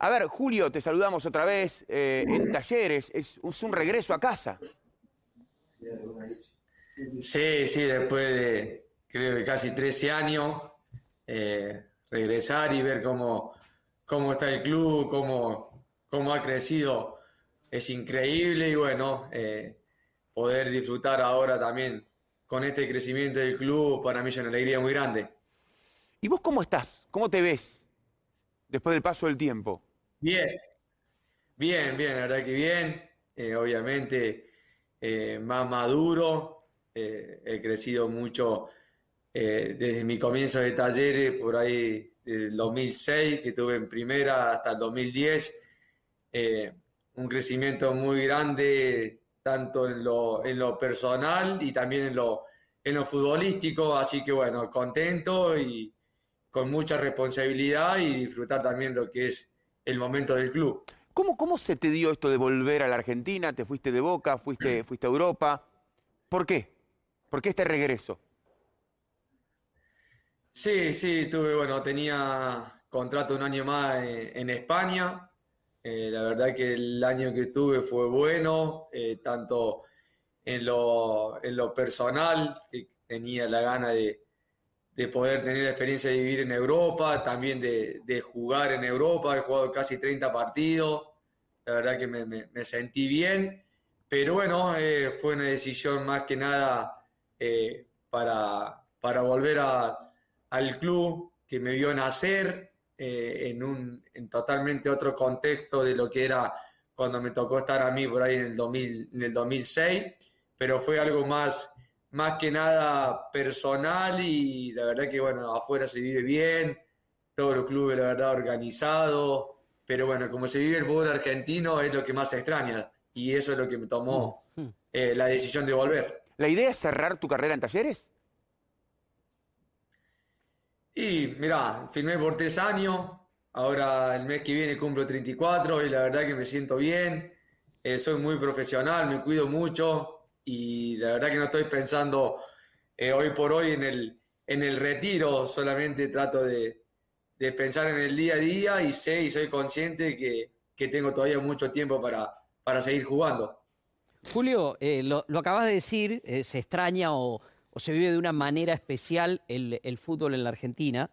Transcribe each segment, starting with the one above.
A ver, Julio, te saludamos otra vez eh, en talleres. Es, un regreso a casa. Sí, sí, después de creo que casi 13 años, eh, regresar y ver cómo, cómo está el club, cómo, cómo ha crecido, es increíble y bueno, eh, poder disfrutar ahora también con este crecimiento del club, para mí es una alegría muy grande. ¿Y vos cómo estás? ¿Cómo te ves después del paso del tiempo? Bien, bien, bien, la verdad que bien. Eh, obviamente eh, más maduro, eh, he crecido mucho desde mi comienzo de talleres, por ahí del 2006, que tuve en primera hasta el 2010. un crecimiento muy grande, tanto en lo, en lo personal y también en lo, en lo futbolístico. Así que bueno, contento y con mucha responsabilidad y disfrutar también lo que es el momento del club. ¿Cómo, ¿Cómo se te dio esto de volver a la Argentina? ¿Te fuiste de Boca? ¿Fuiste, fuiste a Europa? ¿Por qué? ¿Por qué este regreso? Sí, sí, tuve, bueno, tenía contrato un año más en, España. Eh, la verdad que el año que tuve fue bueno, eh, tanto en lo, en lo personal, que tenía la gana de, de poder tener la experiencia de vivir en Europa, también de, de, jugar en Europa, he jugado casi 30 partidos, la verdad que me, sentí bien, pero bueno, eh, fue una decisión más que nada para, para volver a, al club que me vio nacer eh, en un en totalmente otro contexto de lo que era cuando me tocó estar a mí por ahí en el, 2000, en el 2006, pero fue algo más más que nada personal y la verdad que bueno, afuera se vive bien, todos los clubes la verdad organizados, pero bueno, como se vive el fútbol argentino es lo que más se extraña y eso es lo que me tomó mm, mm. Eh, la decisión de volver. ¿La idea es cerrar tu carrera en talleres? Y mira, firmé por tres años, ahora el mes que viene cumplo 34 y la verdad que me siento bien, eh, soy muy profesional, me cuido mucho, y la verdad que no estoy pensando eh, hoy por hoy en el, en el retiro, solamente trato de, pensar en el día a día y sé y soy consciente que, tengo todavía mucho tiempo para, para seguir jugando. Julio, eh, lo, acabas de decir, se extraña o, se vive de una manera especial el, fútbol en la Argentina.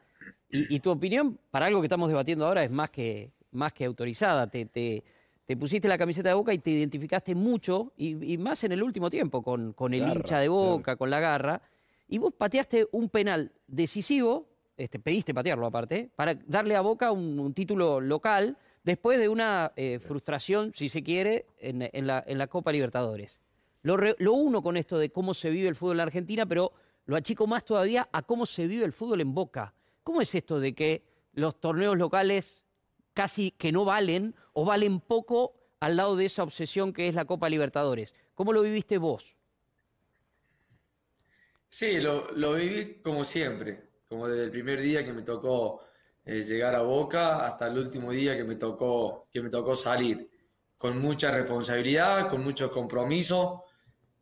Y, tu opinión para algo que estamos debatiendo ahora es más que, más que autorizada. Te, te, te pusiste la camiseta de Boca y te identificaste mucho, y, más en el último tiempo, con, con el hincha de Boca, con la garra, y vos pateaste un penal decisivo, este, pediste patearlo aparte, para darle a Boca un, título local, después de una eh, frustración, si se quiere, en, la, en la, Copa Libertadores. Lo, lo uno con esto de cómo se vive el fútbol en Argentina, pero lo achico más todavía a cómo se vive el fútbol en Boca. ¿Cómo es esto de que los torneos locales casi que no valen o valen poco al lado de esa obsesión que es la Copa Libertadores. ¿Cómo lo viviste vos? Sí, lo, viví como siempre, como desde el primer día que me tocó eh, llegar a Boca hasta el último día que me tocó, que me tocó salir, con mucha responsabilidad, con mucho compromiso.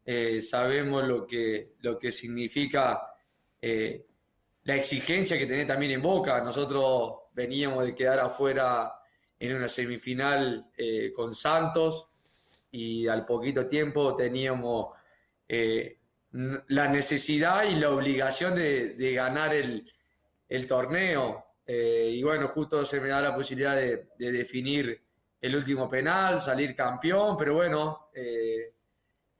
Eh, sabemos lo que, lo que significa eh, la exigencia que tenés también en Boca. Nosotros veníamos de quedar afuera en una semifinal eh, con Santos y al poquito tiempo teníamos la necesidad y la obligación de, ganar el, torneo. Y bueno, justo se me da la posibilidad de, definir el último penal, salir campeón, pero bueno,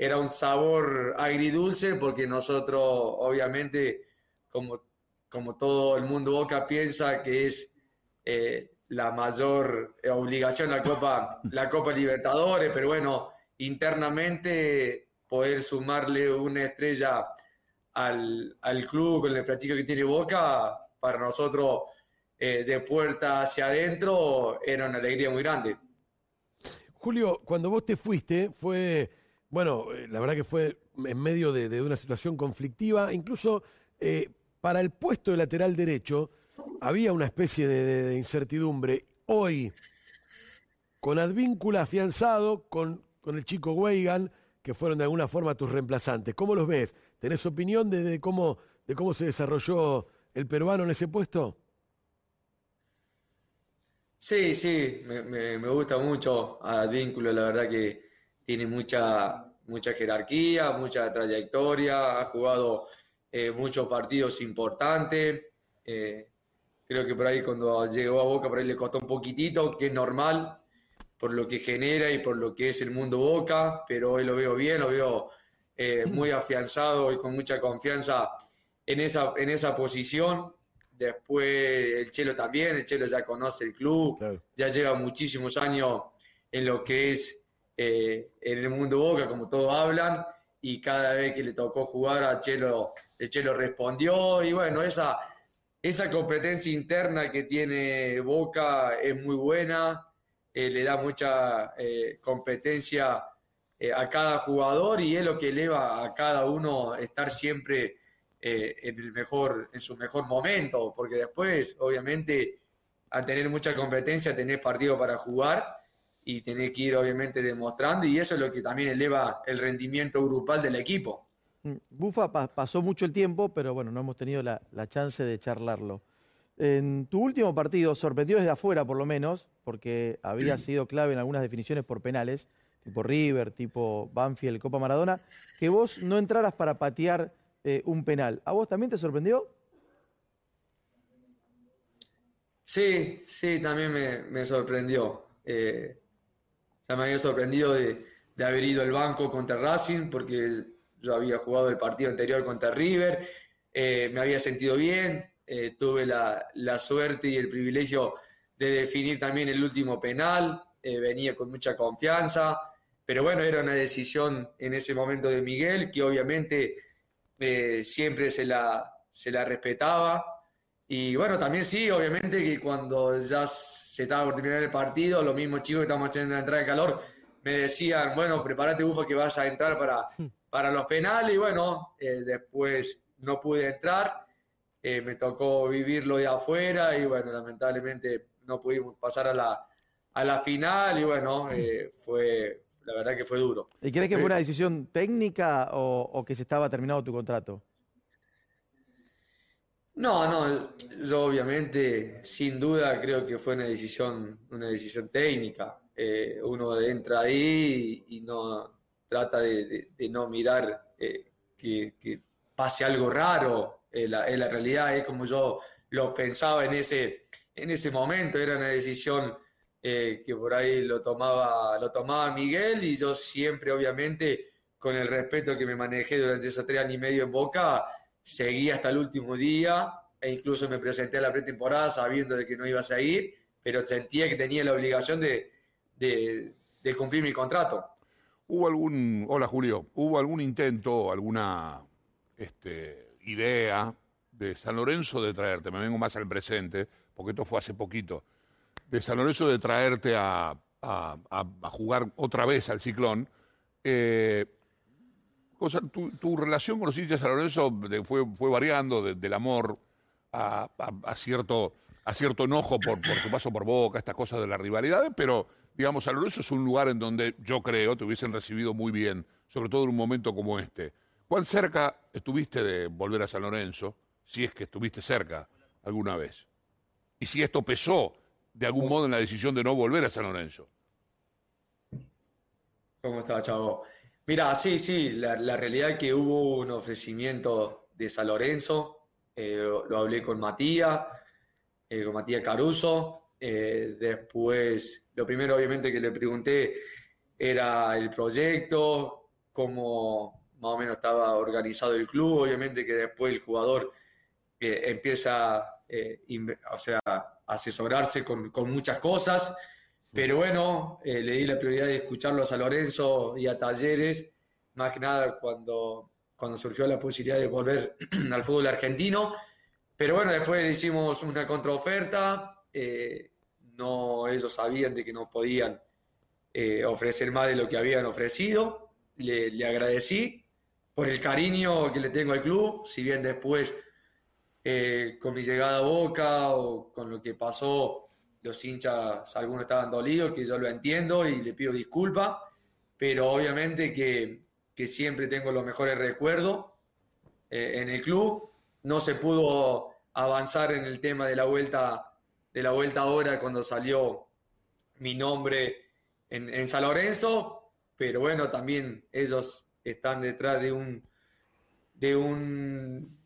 era un sabor agridulce porque nosotros obviamente, como, como todo el mundo Boca piensa que es eh, la mayor obligación la Copa, la Copa Libertadores, pero bueno, internamente poder sumarle una estrella al, club con el platillo que tiene Boca, para nosotros eh, de puerta hacia adentro era una alegría muy grande. Julio, cuando vos te fuiste, fue, bueno, eh, la verdad que fue en medio de, una situación conflictiva, incluso para el puesto de lateral derecho, había una especie de, incertidumbre. Hoy, con Advíncula afianzado, con, con el chico Weigan, que fueron de alguna forma tus reemplazantes, ¿cómo los ves? ¿Tenés opinión de, cómo, de cómo se desarrolló el peruano en ese puesto? Sí, sí, me, gusta mucho al vínculo, la verdad que tiene mucha, mucha jerarquía, mucha trayectoria, ha jugado eh, muchos partidos importantes. Eh, creo que por ahí cuando llegó a Boca, por ahí le costó un poquitito, que es normal por lo que genera y por lo que es el mundo Boca, pero hoy lo veo bien, lo veo eh, muy afianzado y con mucha confianza en esa, en esa posición. Después el Chelo también, el Chelo ya conoce el club, ya lleva muchísimos años en lo que es eh, en el mundo Boca, como todos hablan, y cada vez que le tocó jugar a Chelo, el Chelo respondió, y bueno, esa, esa competencia interna que tiene Boca es muy buena, eh, le da mucha eh, competencia a cada jugador y es lo que eleva a cada uno estar siempre eh, en, el mejor, en su mejor momento, porque después, obviamente, al tener mucha competencia, tenés partido para jugar y tenés que ir, obviamente, demostrando, y eso es lo que también eleva el rendimiento grupal del equipo. Mm, Bufa, pasó mucho el tiempo, pero bueno, no hemos tenido la, la chance de charlarlo. En tu último partido sorprendió desde afuera, por lo menos, porque había sido clave en algunas definiciones por penales, tipo River, tipo Banfield, Copa Maradona, que vos no entraras para patear eh, un penal. ¿A vos también te sorprendió? Sí, sí, también me, sorprendió. Eh, me había sorprendido de, haber ido al banco contra Racing porque yo había jugado el partido anterior contra River, eh, me había sentido bien, eh, tuve la, la, suerte y el privilegio de definir también el último penal, venía con mucha confianza, pero bueno, era una decisión en ese momento de Miguel que obviamente eh, siempre se la, se la respetaba. Y bueno, también sí, obviamente que cuando ya se estaba por terminar el partido, los mismos chicos que estábamos haciendo la entrada de calor me decían, bueno, prepárate, Bufa, que vas a entrar para, para los penales. Y bueno, eh, después no pude entrar, eh, me tocó vivirlo de afuera y bueno, lamentablemente no pudimos pasar a la, a la final y bueno, fue, la verdad que fue duro. ¿Y crees que fue una decisión técnica o, que se estaba terminado tu contrato? No, no, yo obviamente, sin duda, creo que fue una decisión, una decisión técnica. Eh, uno entra ahí y, no trata de, no mirar eh, que, pase algo raro. En la, la, realidad es como yo lo pensaba en ese, en ese momento, era una decisión eh, que por ahí lo tomaba, lo tomaba Miguel y yo siempre, obviamente, con el respeto que me manejé durante esos tres años y medio en Boca, seguí hasta el último día e incluso me presenté a la pretemporada sabiendo de que no iba a seguir, pero sentía que tenía la obligación de, cumplir mi contrato. ¿Hubo algún, hola Julio, hubo algún intento, alguna este, idea de San Lorenzo de traerte? Me vengo más al presente, porque esto fue hace poquito de San Lorenzo de traerte a, jugar otra vez al ciclón. Eh, tu, relación con los hinchas de San Lorenzo fue, variando del amor a, cierto, enojo por, por tu paso por Boca, estas cosas de la rivalidad, pero digamos, San Lorenzo es un lugar en donde yo creo te hubiesen recibido muy bien, sobre todo en un momento como este. ¿Cuán cerca estuviste de volver a San Lorenzo, si es que estuviste cerca alguna vez? Y si esto pesó de algún modo en la decisión de no volver a San Lorenzo. ¿Cómo está, Chavo? Mira, sí, sí, la, realidad es que hubo un ofrecimiento de San Lorenzo, eh, lo, hablé con Matías, eh, con Matías Caruso, eh, después, lo primero obviamente que le pregunté era el proyecto, cómo más o menos estaba organizado el club, obviamente que después el jugador empieza, o sea, asesorarse con, muchas cosas, pero bueno, eh, le di la prioridad de escucharlos a Lorenzo y a Talleres, más que nada cuando, cuando surgió la posibilidad de volver al fútbol argentino. Pero bueno, después hicimos una contraoferta, eh, no, ellos sabían de que no podían eh, ofrecer más de lo que habían ofrecido, le, le agradecí por el cariño que le tengo al club, si bien después con mi llegada a Boca o con lo que pasó, los hinchas, algunos estaban dolidos, que yo lo entiendo y le pido disculpas, pero obviamente que, que siempre tengo los mejores recuerdos eh, en el club. No se pudo avanzar en el tema de la vuelta de la vuelta ahora cuando salió mi nombre en, en San Lorenzo, pero bueno, también ellos están detrás de un, de un,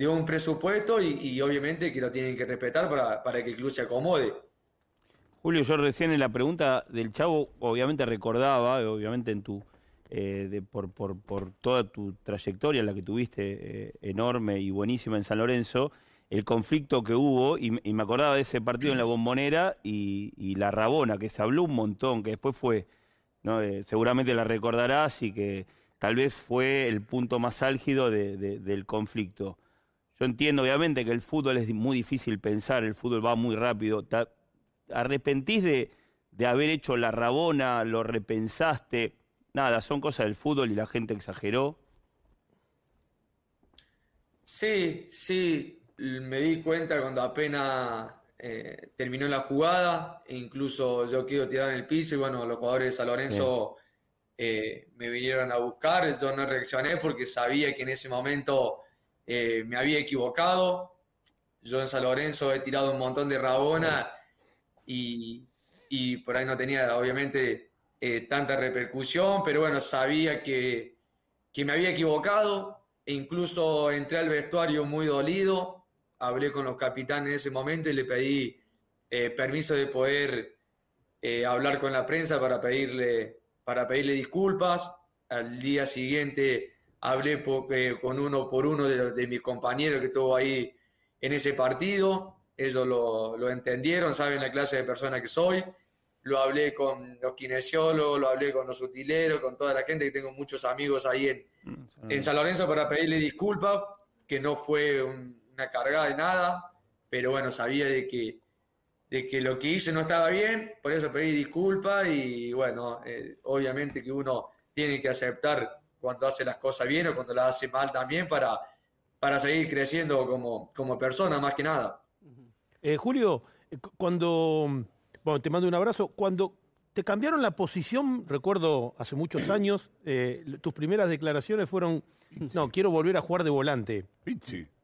de un presupuesto y, obviamente que lo tienen que respetar para, para que el club se acomode. Julio, yo recién en la pregunta del Chavo, obviamente recordaba, obviamente en tu, eh, de- por, por- por toda tu trayectoria, la que tuviste eh, enorme y buenísima en San Lorenzo, el conflicto que hubo, y, me- acordaba de ese partido en la Bombonera y, y la Rabona, que se habló un montón, que después fue, ¿no? Eh, seguramente la recordarás y que tal vez fue el punto más álgido de- del conflicto. Yo entiendo, obviamente, que el fútbol es muy difícil pensar, el fútbol va muy rápido. Ta- arrepentís de, de haber hecho la rabona, lo repensaste. Nada, son cosas del fútbol y la gente exageró. Sí, sí, me di cuenta cuando apenas eh, terminó la jugada, e incluso yo quedo tirado en el piso y bueno, los jugadores de San Lorenzo eh, me vinieron a buscar, yo no reaccioné porque sabía que en ese momento eh, me había equivocado, yo en San Lorenzo he tirado un montón de rabona y, y por ahí no tenía obviamente eh, tanta repercusión, pero bueno, sabía que, que me había equivocado e incluso entré al vestuario muy dolido, hablé con los capitanes en ese momento y le pedí eh, permiso de poder hablar con la prensa para pedirle, para pedirle disculpas. Al día siguiente hablé po- eh, con uno por uno de, de mis compañeros que estuvo ahí en ese partido. Ellos lo, lo entendieron, saben la clase de persona que soy. Lo hablé con los kinesiólogos, lo hablé con los utileros, con toda la gente, que tengo muchos amigos ahí en, en San Lorenzo para pedirle disculpas, que no fue un- una cargada de nada, pero bueno, sabía de que, de que lo que hice no estaba bien, por eso pedí disculpas y bueno, eh, obviamente que uno tiene que aceptar cuando hace las cosas bien o cuando las hace mal también para, para seguir creciendo como, como persona más que nada. Eh, Julio, eh, cu- cuando, bueno, te mando un abrazo, cuando te cambiaron la posición, recuerdo hace muchos años, eh, tus primeras declaraciones fueron, no, quiero volver a jugar de volante.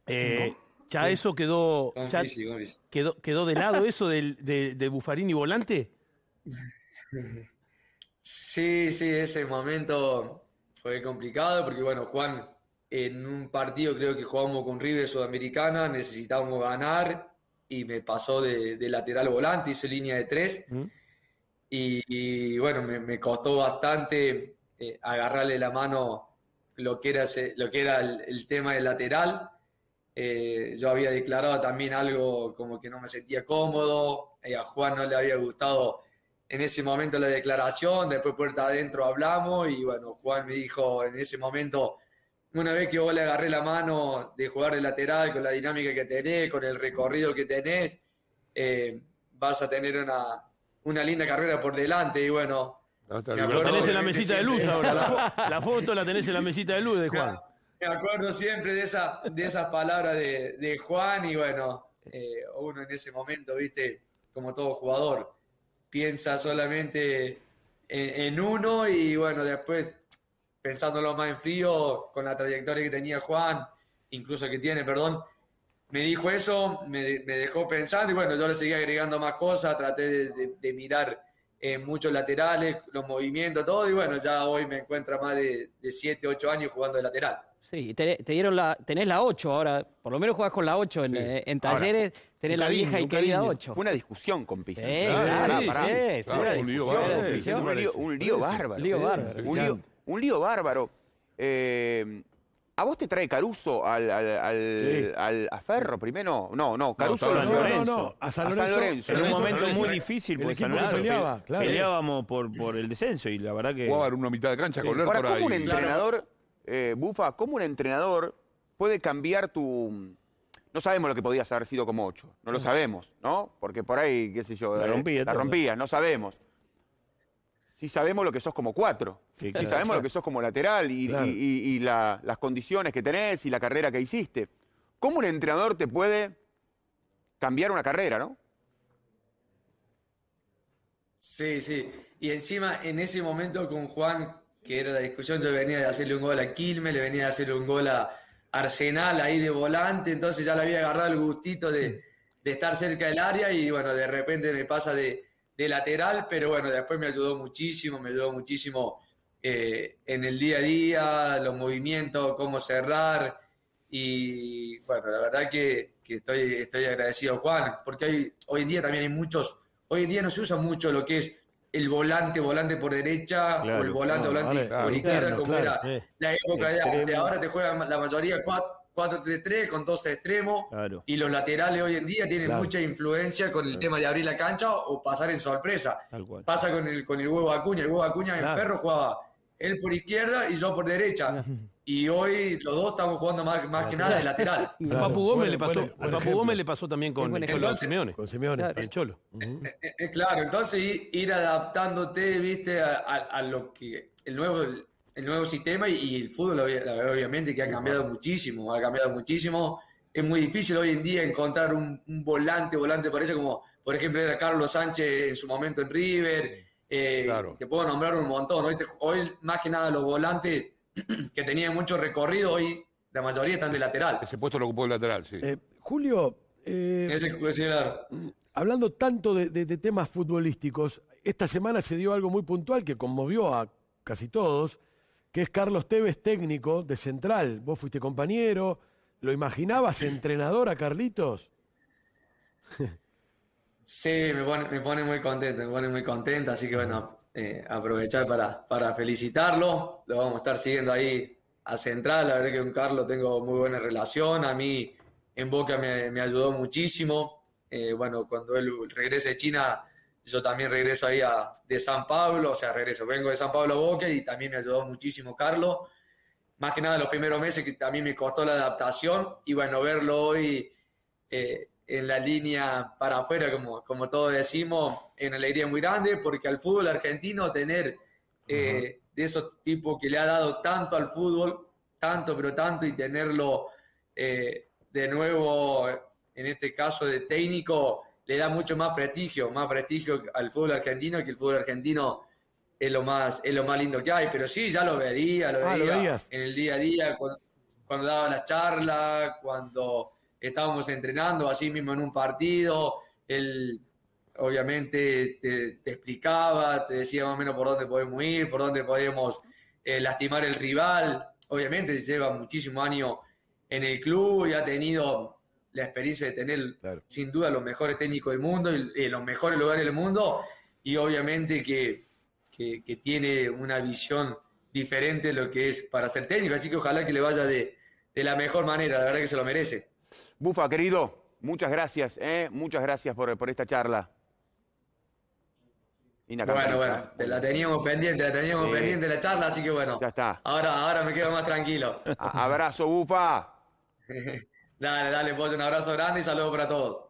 Eh, Ya eso quedó, Con ya quedó, quedó de lado eso del, de, de Buffarini volante. Sí, sí, ese momento fue complicado porque, bueno, Juan, en un partido creo que jugamos con River Sudamericana, necesitábamos ganar y me pasó de, de lateral volante, hice línea de tres ¿Mm? y, y, bueno, me, me costó bastante eh, agarrarle la mano lo que era, ese- lo que era el, el tema del lateral. Eh, yo había declarado también algo como que no me sentía cómodo, eh, a Juan no le había gustado en ese momento la declaración, después puerta adentro hablamos y bueno, Juan me dijo en ese momento, una vez que vos le agarré la mano de jugar de lateral con la dinámica que tenés, con el recorrido que tenés, eh, vas a tener una, una linda carrera por delante y bueno, La tenés en la mesita de luz ahora. La foto la tenés en la mesita de luz de Juan. Me acuerdo siempre de, esa, de esas palabras de, de Juan y bueno, eh, uno en ese momento, viste, como todo jugador, piensa solamente en, uno y bueno, después pensándolo más en frío, con la trayectoria que tenía Juan, incluso que tiene, perdón, me dijo eso, me, dejó pensando y bueno, yo le seguí agregando más cosas, traté de mirar eh, muchos laterales, los movimientos, todo y bueno, ya hoy me encuentra más de 7, 8 años jugando de lateral. Sí, te, te dieron la, tenés la 8 ahora, por lo menos jugás con la 8 en, Sí. eh, en Ahora, talleres, tenés un la vieja y querida cariño. 8. Fue una discusión con Pizzi. Sí, Pará, sí, pará. sí. Claro, un lío bárbaro. un ¿qué te lío- un lío bárbaro. Lío bárbaro. Un lío, un lío bárbaro. Eh, ¿A vos te trae Caruso al, al, al- Sí. al- a Ferro primero? No, no, Caruso San lo- No, no, Lorenzo. no. A San A San Lorenzo. Lorenzo. En un Lorenzo, momento Lorenzo. muy difícil, porque San Lorenzo peleaba, pe- claro. peleábamos por, por el descenso y la verdad que... Jugaba en una mitad de cancha con Ahora, por ¿cómo un ahí. entrenador, eh, Bufa, cómo un entrenador puede cambiar tu... No sabemos lo que podías haber sido como ocho, no lo sabemos, ¿no? Porque por ahí, qué sé yo, La eh, rompía la todo. rompía, no sabemos. Sí sabemos lo que sos como cuatro, Sí, sí claro, sabemos claro. lo que sos como lateral y, Claro. y- y- y la- las condiciones que tenés y la carrera que hiciste. ¿Cómo un entrenador te puede cambiar una carrera, no? Sí, sí. Y encima, en ese momento con Juan, que era la discusión, yo venía de hacerle un gol a Quilmes, le venía de hacerle un gol a Arsenal ahí de volante, entonces ya le había agarrado el gustito de, de estar cerca del área y bueno, de repente me pasa de, de lateral, pero bueno, después me ayudó muchísimo, me ayudó muchísimo eh, en el día a día, los movimientos, cómo cerrar y bueno, la verdad que, que estoy, estoy agradecido Juan, porque hay, hoy en día también hay muchos, hoy en día no se usa mucho lo que es el volante, volante por derecha, Claro. o el volante, volante vale, por izquierda, claro, como era Eh, la época de, ahora, te juegan la mayoría 4-3-3 con dos extremos, y los laterales hoy en día tienen mucha influencia con el tema de abrir la cancha o pasar en sorpresa. Pasa con el, con el huevo Acuña, el huevo Acuña en perro jugaba él por izquierda y yo por derecha. Y hoy los dos estamos jugando más, más que nada de lateral. Al Claro, Papu Gómez buen- le pasó, buen- al Papu. Gómez le pasó también con el Cholo ejemplo. Simeone. Con Simeone. Claro. Con el Cholo. Ujú. Eh, eh, claro, entonces ir, adaptándote, viste, a, a- a lo que el nuevo, el nuevo sistema y, y el fútbol obviamente que ha cambiado muchísimo, ha cambiado muchísimo. Es muy difícil hoy en día encontrar un, un volante, volante por eso como por ejemplo era Carlos Sánchez en su momento en River. Eh, Claro. Te puedo nombrar un montón. Hoy, te- hoy más que nada los volantes que tenían mucho recorrido, hoy la mayoría están de lateral. Ese puesto lo ocupó el lateral, sí. Eh, Julio, eh, Ese, ese, claro. hablando tanto de, de- de temas futbolísticos, esta semana se dio algo muy puntual que conmovió a casi todos, que es Carlos Tevez, técnico de Central. Vos fuiste compañero, ¿lo imaginabas entrenador a Carlitos? Sí, me pone, me pone muy contento, me pone muy contento, así que bueno, eh, aprovechar para, para felicitarlo, lo vamos a estar siguiendo ahí a Central, la verdad que con Carlos tengo muy buena relación, a mí en Boca me, me ayudó muchísimo, Eh, bueno, cuando él regrese de China, yo también regreso ahí a, de San Pablo, o sea, regreso, vengo de San Pablo a Boca y también me ayudó muchísimo Carlos, más que nada los primeros meses que también me costó la adaptación y bueno, verlo hoy eh, en la línea para afuera, como, como todos decimos, en alegría muy grande, porque al fútbol argentino tener eh, de esos tipos que le ha dado tanto al fútbol, tanto, pero tanto, y tenerlo eh, de nuevo, en este caso de técnico, le da mucho más prestigio, más prestigio al fútbol argentino, que el fútbol argentino es lo más, es lo más lindo que hay. Pero sí, ya lo vería, lo Ah, ¿lo veía veías? en el día a día, cuando, cuando daba las charlas, cuando estábamos entrenando, así mismo en un partido, él obviamente te, te explicaba, te decía más o menos por dónde podemos ir, por dónde podemos eh, lastimar el rival. Obviamente lleva muchísimos años en el club y ha tenido la experiencia de tener Claro. sin duda los mejores técnicos del mundo y, y los mejores lugares del mundo y obviamente que, que- que tiene una visión diferente de lo que es para ser técnico, así que ojalá que le vaya de, de la mejor manera, la verdad que se lo merece. Bufa, querido, muchas gracias, ¿eh? muchas gracias por, por esta charla. Bueno, bueno, te la teníamos pendiente, la teníamos Sí. pendiente la charla, así que bueno, Ya está. ahora, ahora me quedo más tranquilo. Abrazo, Bufa. Dale, dale, pollo, un abrazo grande y saludos para todos.